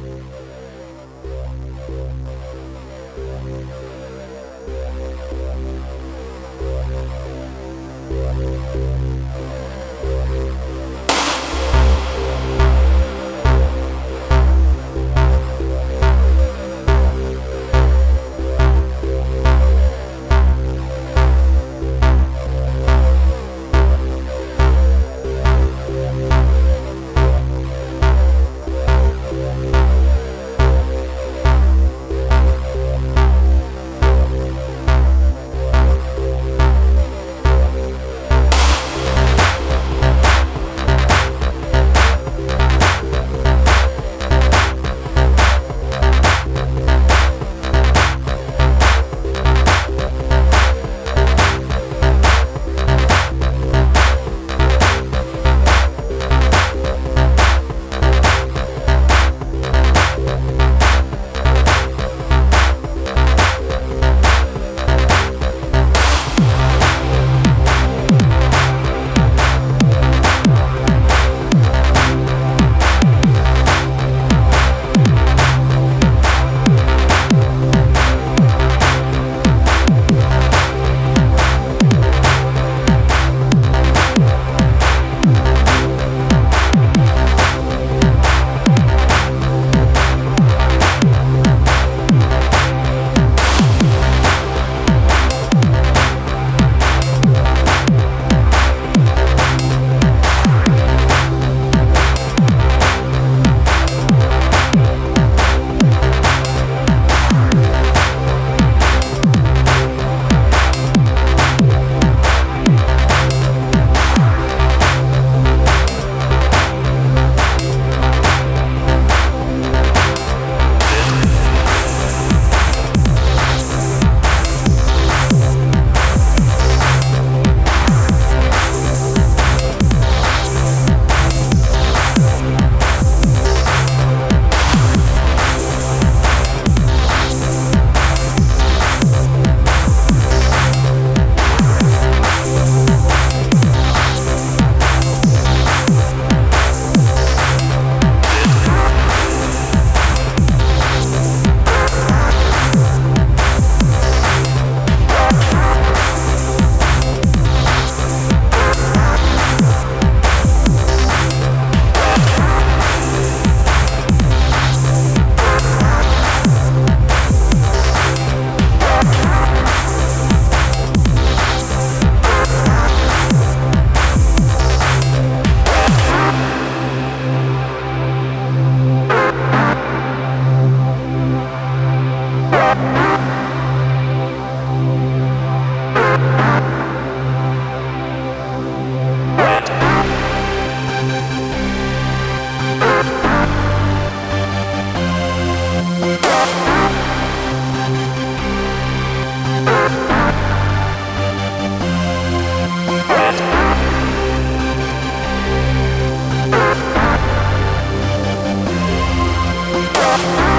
Thank Bye.